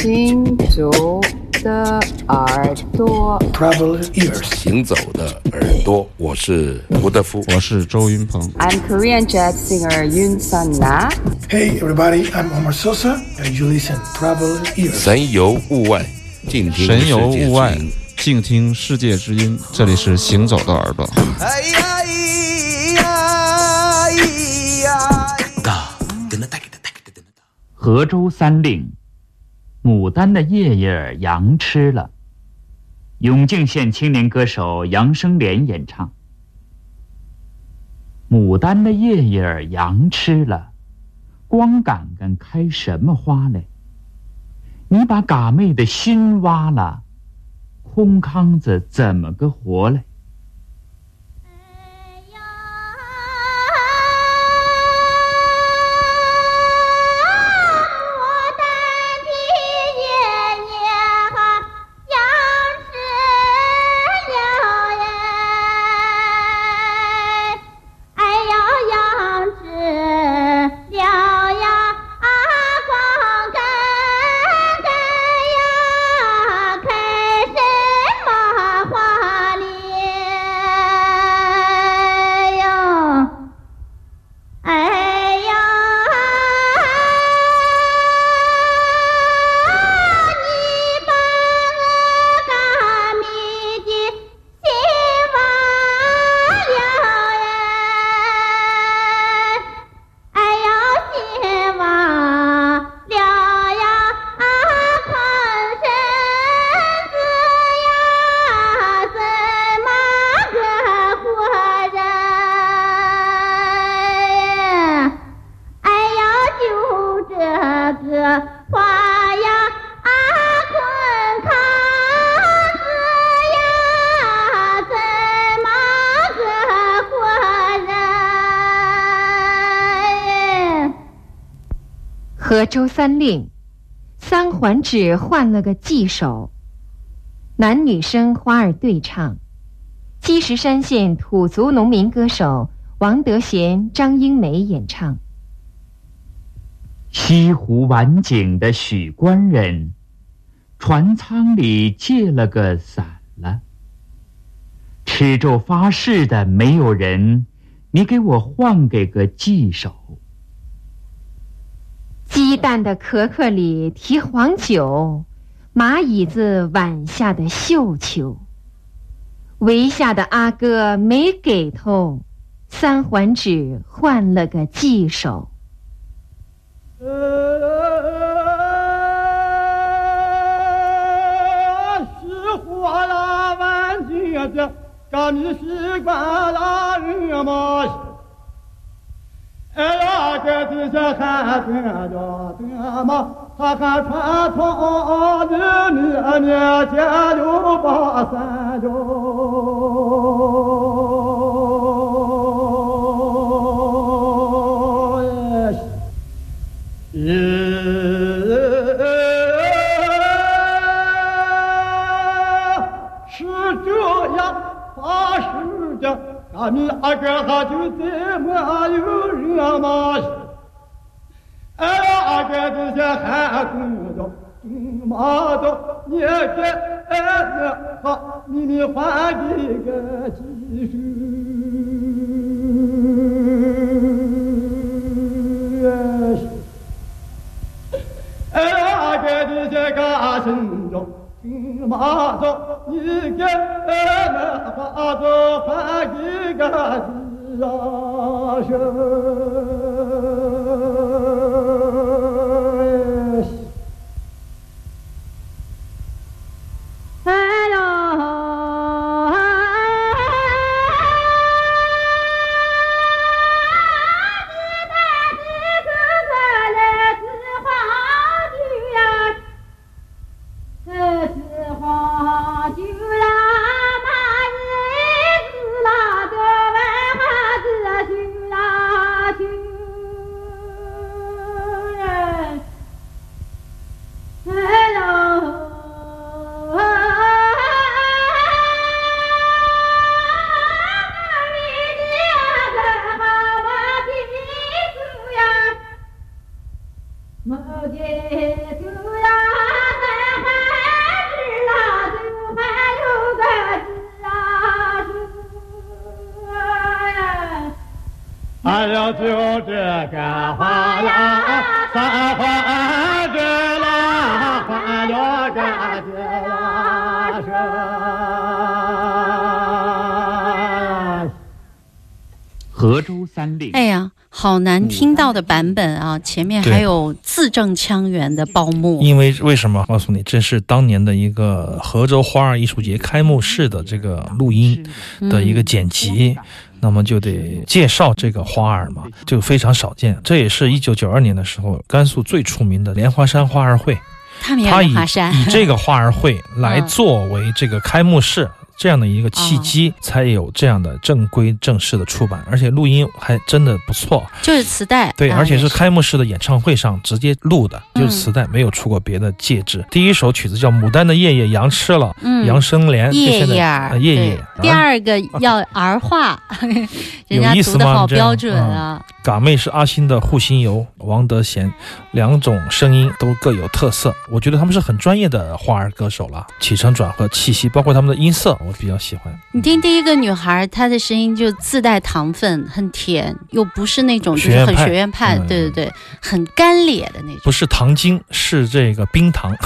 行走的耳朵，Travel ears. 行走的耳朵，我是吴德夫。我是周云鹏。I'm Korean jazz singer Yun Sun Na. Hey, everybody, I'm Omar Sosa, and you listen Travel ears. 神游物外，静听神游世界之物外，静听世界之音。这里是行走的耳朵。哎呀咿呀咿呀！河州三令，牡丹的叶叶儿杨吃了。永靖县青年歌手杨生莲演唱。牡丹的叶叶儿杨吃了，光杆杆开什么花嘞？你把嘎妹的心挖了，空糠子怎么个活嘞？河州三令，三环指换了个记手，男女生花儿对唱，积石山县土族农民歌手王德贤、张英梅演唱。西湖晚景的许官人，船舱里借了个伞了。吃咒发誓的没有人，你给我换给个记手。鸡蛋的壳壳里提黄酒，蚂蚁子碗下的绣球。围下的阿哥没给头，三环指换了个记手。是花啦万金的，干你习惯啦人嘛。哎呀，这地下还等着等嘛，他看穿从你你面前六八三哟。个技术。哎呀，给你这个心中马走，你给俺们花子换一个字啊哎呀，就这个花呀，三环这啦，换了个这啦是。河州三令。哎呀，好难听到的版本啊！前面还有字正腔圆的报幕。因为为什么？告诉你，这是当年的一个河州花儿艺术节开幕式的这个录音的一个剪辑。那么就得介绍这个花儿嘛，就非常少见。这也是一九九二年的时候，甘肃最出名的莲花山花儿会，他以以这个花儿会来嗯作为这个开幕式。这样的一个契机，才有这样的正规正式的出版，而且录音还真的不错。就是磁带，对，啊而且是开幕式的演唱会上直接录的，嗯就是磁带，没有出过别的介质。第一首曲子叫《牡丹的夜夜》，杨吃了》，嗯杨生莲，就叶现在叶儿，呃叶叶。第啊二个要儿化，人家有意思读的好吗这样标准啊。嘎妹是阿星的护心油，王德贤，两种声音都各有特色。我觉得他们是很专业的花儿歌手了，起承转合、气息，包括他们的音色，我比较喜欢。你听第一个女孩，她的声音就自带糖分，很甜，又不是那种就是很学院派对对对，很干裂的那种。不是糖精，是这个冰糖，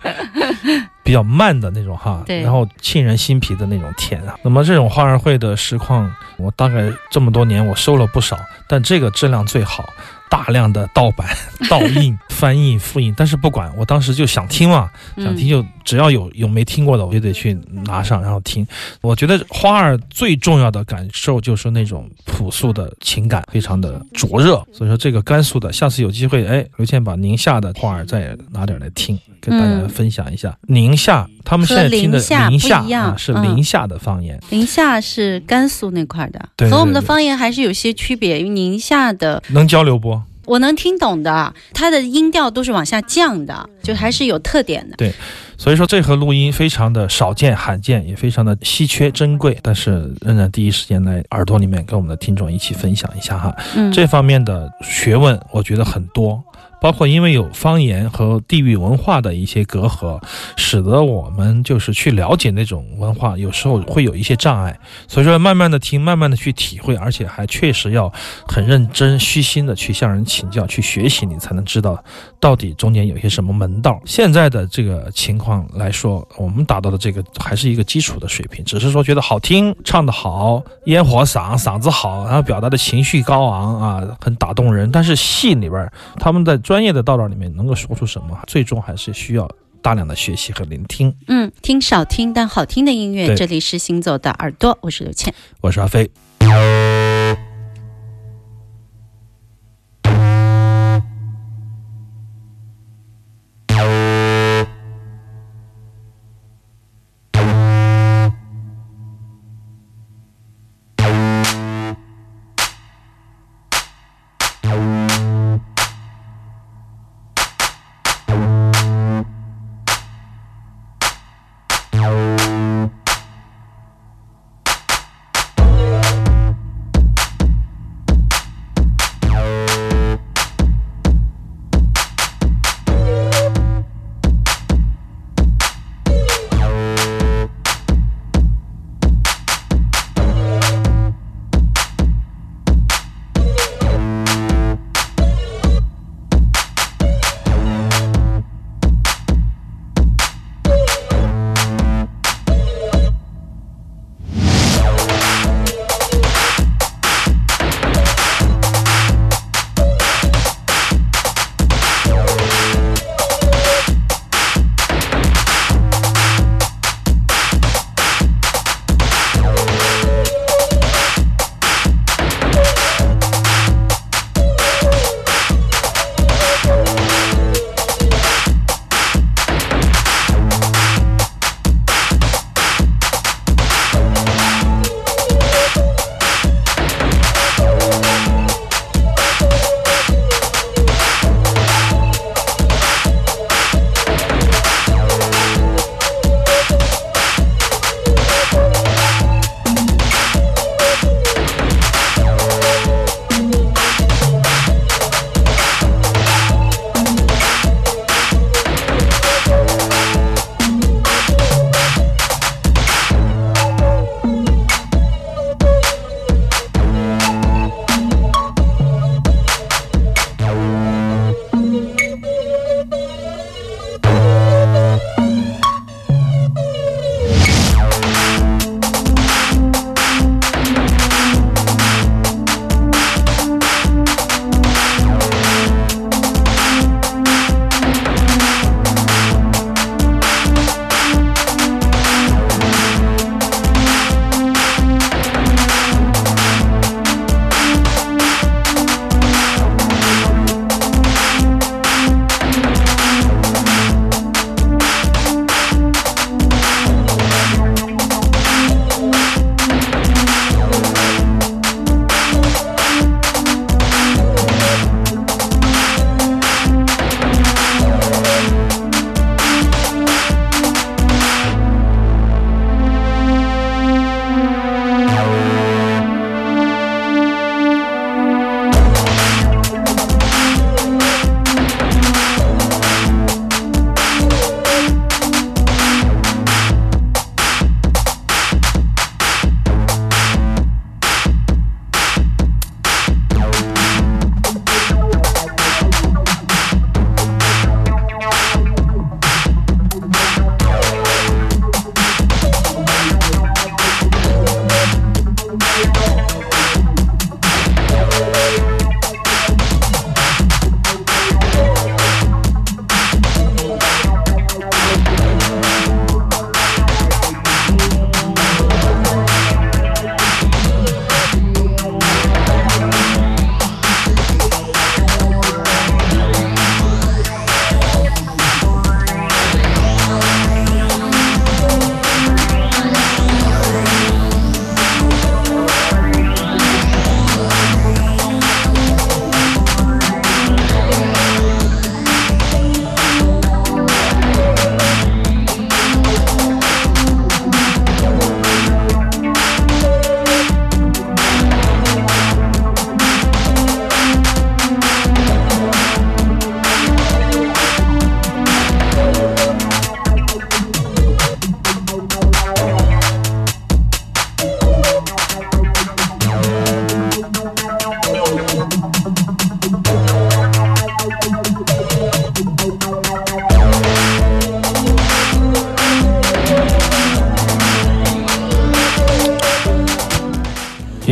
比较慢的那种哈，对然后沁人心脾的那种甜啊。那么这种花儿会的实况，我大概这么多年我收了不少，但这个质量最好。大量的盗版、盗印、翻译、复印，但是不管，我当时就想听嘛，想听就只要有有没听过的，我就得去拿上然后听。我觉得花儿最重要的感受就是那种朴素的情感，非常的灼热。所以说这个甘肃的，下次有机会，哎，刘倩把宁夏的花儿再拿点来听，跟大家分享一下。宁夏他们现在听的和宁夏宁夏不一样啊是嗯宁夏的方言，宁夏是甘肃那块儿的，对对和我们的方言还是有些区别。因为宁夏的能交流不？我能听懂的，它的音调都是往下降的，就还是有特点的。对，所以说这盒录音非常的少见、罕见，也非常的稀缺、珍贵，但是仍然第一时间来耳朵里面跟我们的听众一起分享一下哈。嗯，这方面的学问，我觉得很多。包括因为有方言和地域文化的一些隔阂，使得我们就是去了解那种文化，有时候会有一些障碍。所以说，慢慢的听，慢慢的去体会，而且还确实要很认真、虚心的去向人请教、去学习，你才能知道到底中间有些什么门道。现在的这个情况来说，我们达到的这个还是一个基础的水平，只是说觉得好听，唱得好，烟火嗓，嗓子好，然后表达的情绪高昂啊，很打动人。但是戏里边，他们在专业的道道里面能够说出什么，最终还是需要大量的学习和聆听。嗯，听少听但好听的音乐，这里是行走的耳朵，我是刘倩。我是阿飞。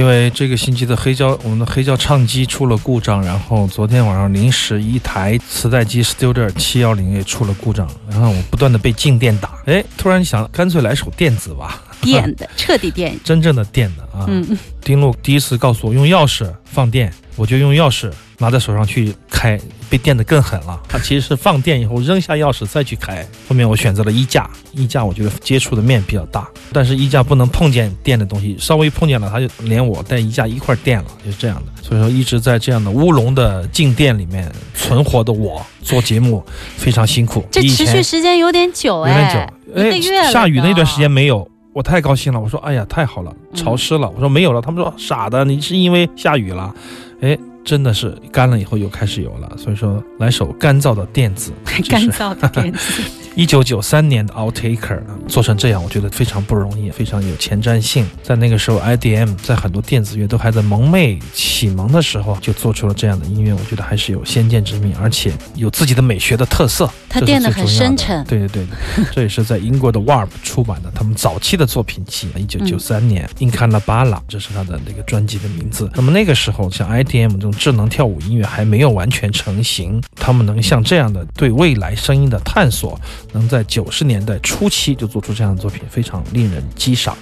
为这个星期的黑胶，我们的黑胶唱机出了故障，然后昨天晚上临时一台磁带机 Studer 七幺零也出了故障，然后我不断的被静电打，哎，突然想干脆来首电子吧，电的，彻底电。真正的电的啊。嗯嗯，丁路第一次告诉我用钥匙放电，我就用钥匙拿在手上去开，被电得更狠了。它其实是放电以后扔下钥匙再去开。后面我选择了衣架，衣架我觉得接触的面比较大，但是衣架不能碰见电的东西，稍微碰见了它就连我带衣架一块儿电了，就是这样的。所以说一直在这样的乌龙的静电里面存活的我做节目非常辛苦。这持续时间有点久有哎，点久，一个月了下雨那段时间没有，我太高兴了。我说，哎呀，太好了，嗯潮湿了。我说没有了，他们说傻的，你是因为下雨了。哎，真的是干了以后又开始有了。所以说，来首干燥的电子，干燥的电子。一九九三年的 Outtaker 做成这样，我觉得非常不容易，非常有前瞻性。在那个时候，IDM 在很多电子乐都还在蒙昧启蒙的时候，就做出了这样的音乐，我觉得还是有先见之明，而且有自己的美学的特色。它电得很深沉对对对对，这也是在英国的 Warp 出版的他们早期的作品集，一九九三年，Incanabala，这是他的那个专辑的名字。那么那个时候，像 IDM 这种智能跳舞音乐还没有完全成型，他们能像这样的对未来声音的探索，能在九十年代初期就做出这样的作品，非常令人激赏。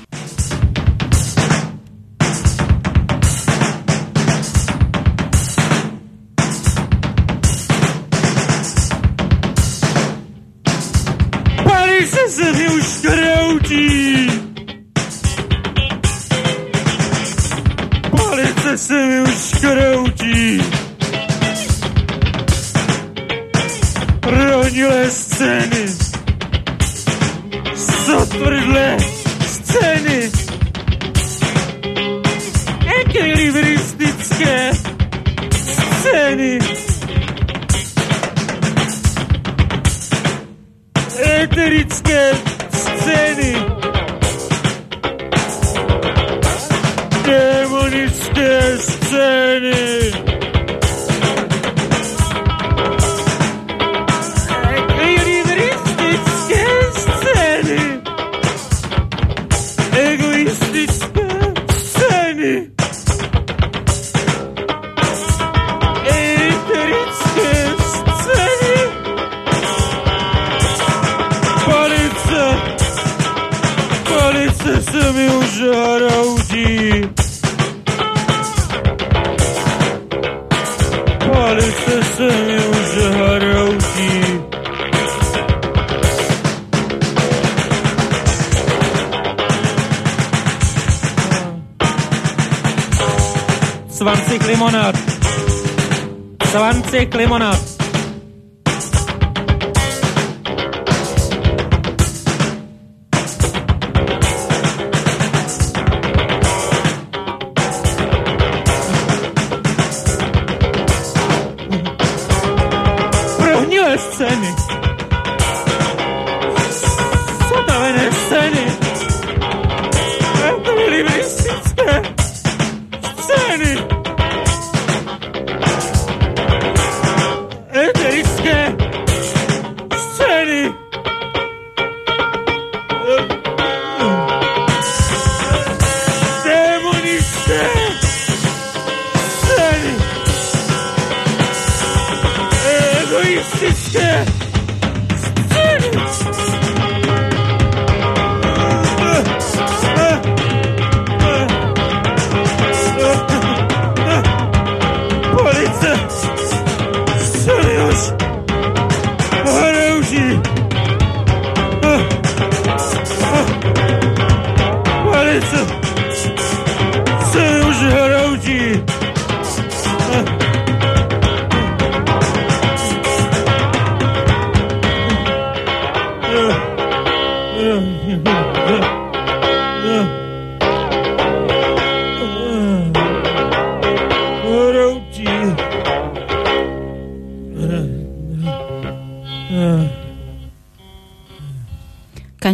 Demon is turning. 20 limonád. 20 limonád. Prohnilé scény. Yeah.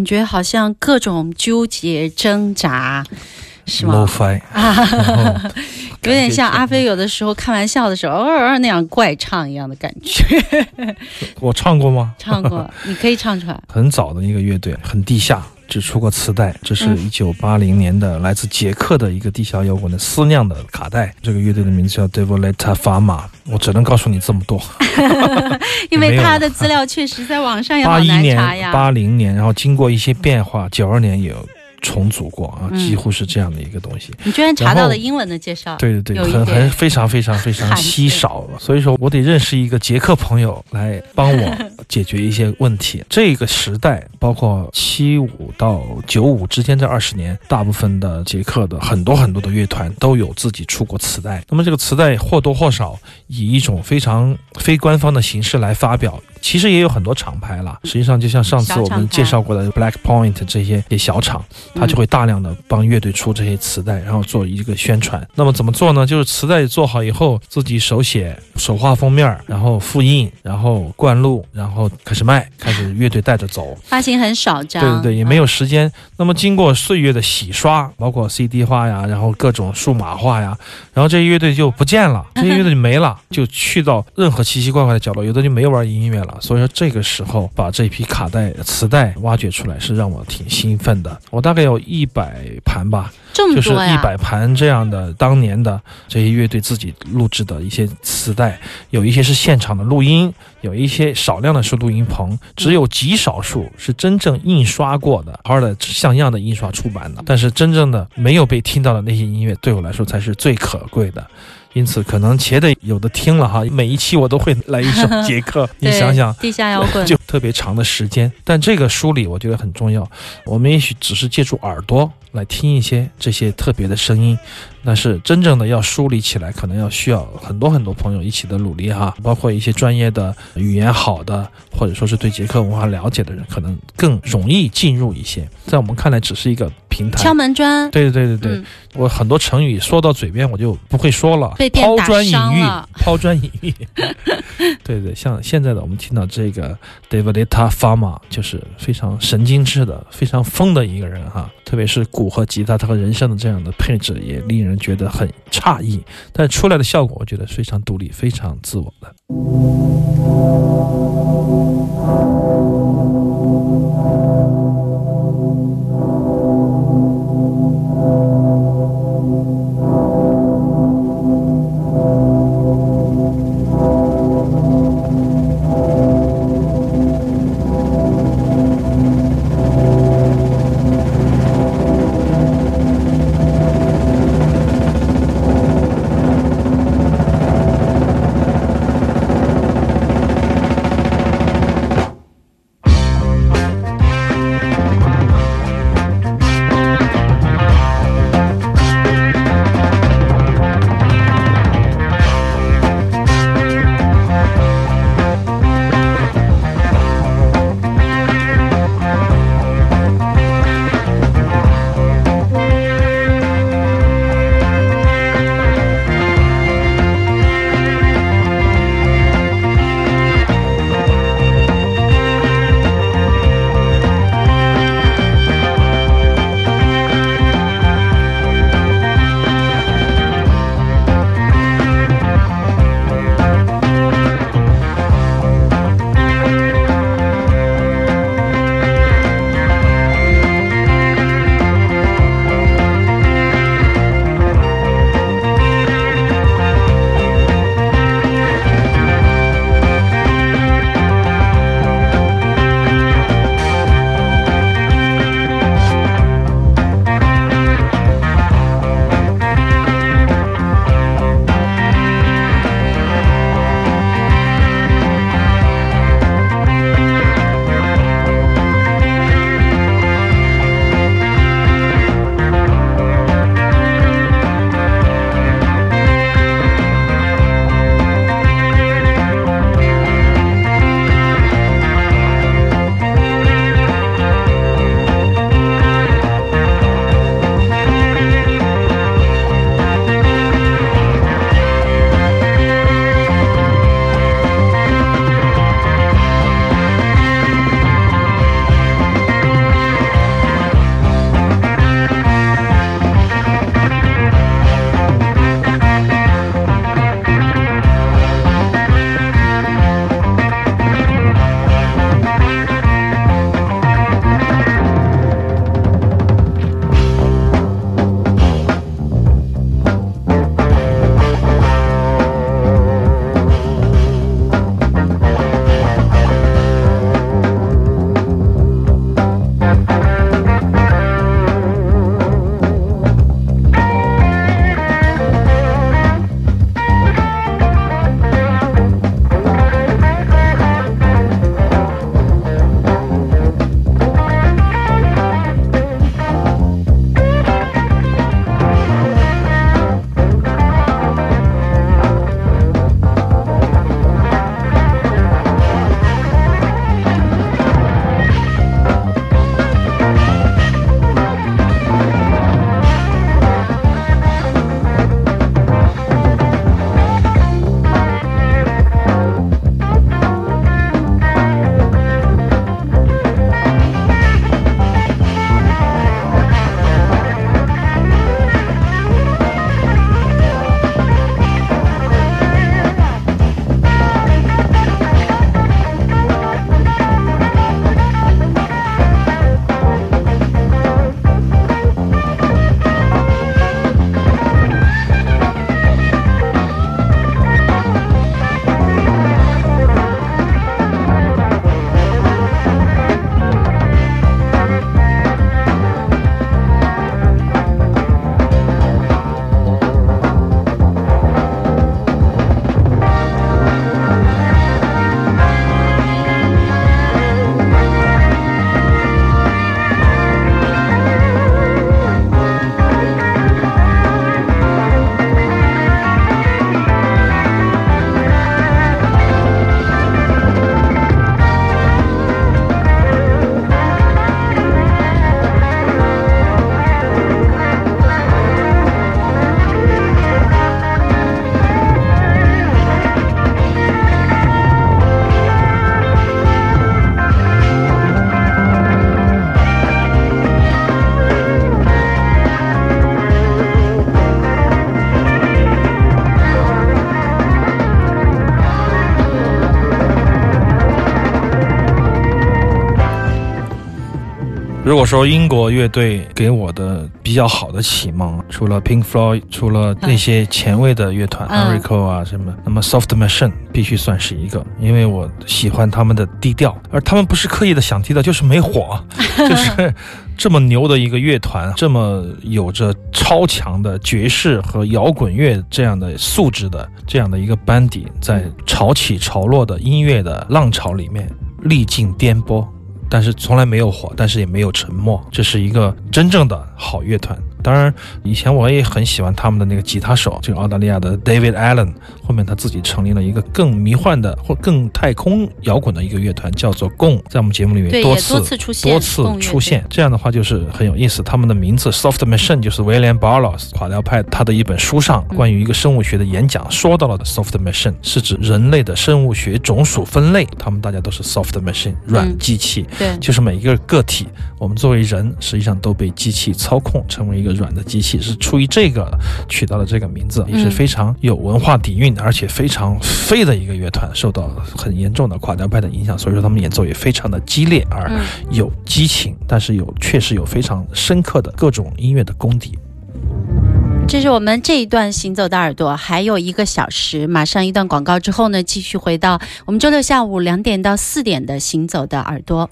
感觉好像各种纠结挣扎，是吗啊，有点像阿飞有的时候开玩笑的时候，偶尔那样怪唱一样的感觉。我唱过吗？唱过，你可以唱出来。很早的一个乐队，很地下，只出过磁带，这是嗯一九八零年的来自捷克的一个地下摇滚的私酿的卡带。这个乐队的名字叫 Devoleta Fama，我只能告诉你这么多。因为他的资料确实在网上也好八一年难查、呀。八零年，然后经过一些变化，九二年有重组过啊，嗯几乎是这样的一个东西。你居然查到了英文的介绍，对对对，很很非常非常非常稀见少，所以说我得认识一个捷克朋友来帮我 解决一些问题。这个时代，包括七五到九五之间这二十年，大部分的捷克的很多很多的乐团都有自己出过磁带。那么这个磁带或多或少以一种非常非官方的形式来发表。其实也有很多厂牌了，实际上就像上次我们介绍过的 Black Point 这些些小厂，它就嗯会大量的帮乐队出这些磁带，然后做一个宣传。那么怎么做呢？就是磁带做好以后，自己手写、手画封面，然后复印，然后灌录，然后开始卖，开始乐队带着走。发行很少张，对对对，也没嗯有时间。那么经过岁月的洗刷，包括 CD 化呀，然后各种数码化呀，然后这些乐队就不见了，这些乐队就没了，就去到任何奇奇怪怪的角落，有的就没有玩音乐了。所以说这个时候把这批卡带、磁带挖掘出来，是让我挺兴奋的。我大概有一百盘吧，就是这么多呀，一百盘这样的当年的这些乐队自己录制的一些磁带，有一些是现场的录音，有一些少量的是录音棚，只有极少数是真正印刷过的，好好的像样的印刷出版的。但是真正的没有被听到的那些音乐，对我来说才是最可贵的。因此，可能且得有的听了哈，每一期我都会来一首 杰克，你想想，地下摇滚就特别长的时间。但这个梳理我觉得很重要。我们也许只是借助耳朵来听一些这些特别的声音，但是真正的要梳理起来，可能要需要很多很多朋友一起的努力哈，包括一些专业的语言好的，或者说是对捷克文化了解的人，可能更容易进入一些。在我们看来，只是一个平台。敲门砖，对对对对对，嗯我很多成语说到嘴边我就不会说了被，抛砖引玉，抛砖引玉。对对，像现在的我们听到这个 Davidita Fama，就是非常神经质的、非常疯的一个人哈。特别是鼓和吉他，它和人声的这样的配置也令人觉得很诧异，但出来的效果我觉得非常独立，非常自我的。如果说英国乐队给我的比较好的启蒙，除了 Pink Floyd，除了那些前卫的乐团、嗯。E r i c o 啊什么，那么 Soft Machine 必须算是一个，因为我喜欢他们的低调，而他们不是刻意的想低调，就是没火，就是这么牛的一个乐团，这么有着超强的爵士和摇滚乐这样的素质的这样的一个班底，在潮起潮落的音乐的浪潮里面历尽颠簸。但是从来没有火，但是也没有沉默，这是一个真正的好乐团。当然，以前我也很喜欢他们的那个吉他手，这个澳大利亚的 David Allen。后面他自己成立了一个更迷幻的或更太空摇滚的一个乐团，叫做 Gong，在我们节目里面多次多次出现多次出现。这样的话就是很有意思。他们的名字 Soft Machine 就是 William Barlows 垮掉派他的一本书上嗯关于一个生物学的演讲说到了的 Soft Machine 是指人类的生物学种属分类，他们大家都是 Soft Machine 软机器。对，就是每一个个体，我们作为人，实际上都被机器操控，成为一个软的机器，是出于这个取到了这个名字，也是非常有文化底蕴，而且非常废的一个乐团，受到很严重的垮掉派的影响，所以说他们演奏也非常的激烈而嗯有激情，但是有确实有非常深刻的各种音乐的功底。这是我们这一段行走的耳朵，还有一个小时，马上一段广告之后呢，继续回到我们周六下午两点到四点的行走的耳朵。